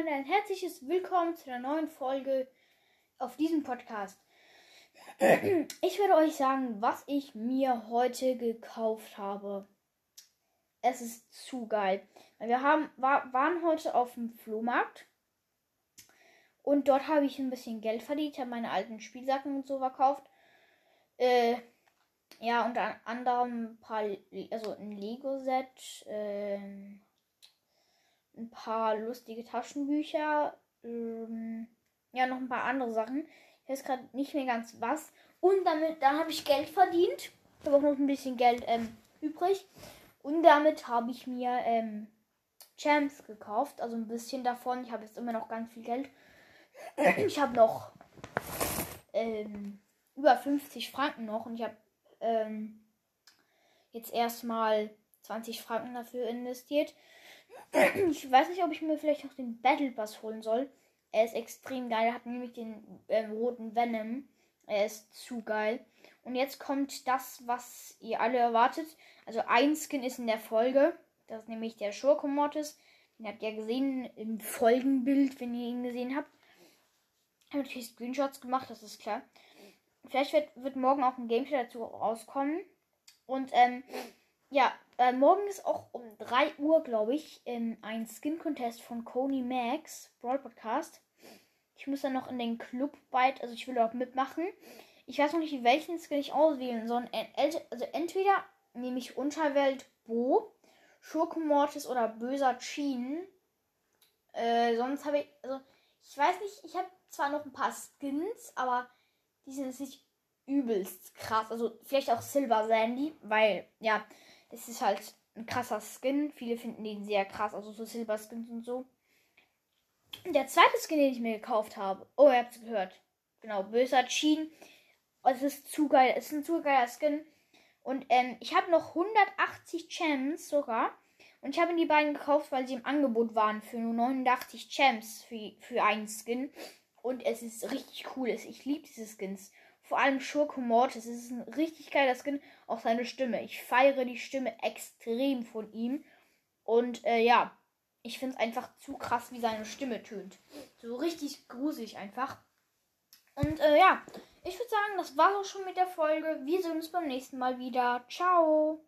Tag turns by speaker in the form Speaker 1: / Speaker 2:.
Speaker 1: Und ein herzliches Willkommen zu einer neuen Folge auf diesem Podcast. Ich werde euch sagen, was ich mir heute gekauft habe. Es ist zu geil. Wir haben, war, waren heute auf dem Flohmarkt und dort habe ich ein bisschen Geld verdient. Ich habe meine alten Spielsachen und so verkauft. Äh, ja, unter anderem ein paar, also ein Lego-Set, ähm, ein paar lustige Taschenbücher, ähm, ja, noch ein paar andere Sachen. Ich weiß gerade nicht mehr ganz was. Und damit, dann habe ich Geld verdient. Ich habe auch noch ein bisschen Geld ähm, übrig. Und damit habe ich mir ähm, Champs gekauft. Also ein bisschen davon. Ich habe jetzt immer noch ganz viel Geld. Ich habe noch ähm, über 50 Franken noch. Und ich habe ähm, jetzt erstmal 20 Franken dafür investiert. Ich weiß nicht, ob ich mir vielleicht noch den Battle Pass holen soll. Er ist extrem geil. Er hat nämlich den ähm, roten Venom. Er ist zu geil. Und jetzt kommt das, was ihr alle erwartet. Also ein Skin ist in der Folge. Das ist nämlich der Schurke Mortis. Den habt ihr gesehen im Folgenbild, wenn ihr ihn gesehen habt. Ich habe natürlich Screenshots gemacht, das ist klar. Vielleicht wird, wird morgen auch ein Gameplay dazu rauskommen. Und ähm, ja, äh, morgen ist auch um 3 Uhr, glaube ich, ähm, ein Skin-Contest von Coney Max, Brawl Podcast. Ich muss dann noch in den Club weit, also ich will auch mitmachen. Ich weiß noch nicht, welchen Skin ich auswählen soll. Also entweder nehme ich Unterwelt Bo, Schurke Mortis oder Böser Chin. Äh, sonst habe ich, also ich weiß nicht, ich habe zwar noch ein paar Skins, aber die sind jetzt nicht übelst krass. Also vielleicht auch Silver Sandy, weil, ja, es ist halt ein krasser Skin. Viele finden den sehr krass, also so Silber Skins und so. Der zweite Skin, den ich mir gekauft habe, oh, ihr habt es gehört. Genau, böser Chin. Es ist zu geil, es ist ein zu geiler Skin. Und ähm, ich habe noch 180 Gems sogar. Und ich habe die beiden gekauft, weil sie im Angebot waren für nur 89 Gems für, für einen Skin. Und es ist richtig cool. Ich liebe diese Skins. Vor allem Schurke Mortis. Es ist ein richtig geiler Skin. Auch seine Stimme. Ich feiere die Stimme extrem von ihm. Und äh, ja, ich finde es einfach zu krass, wie seine Stimme tönt. So richtig gruselig einfach. Und äh, ja, ich würde sagen, das war auch schon mit der Folge. Wir sehen uns beim nächsten Mal wieder. Ciao.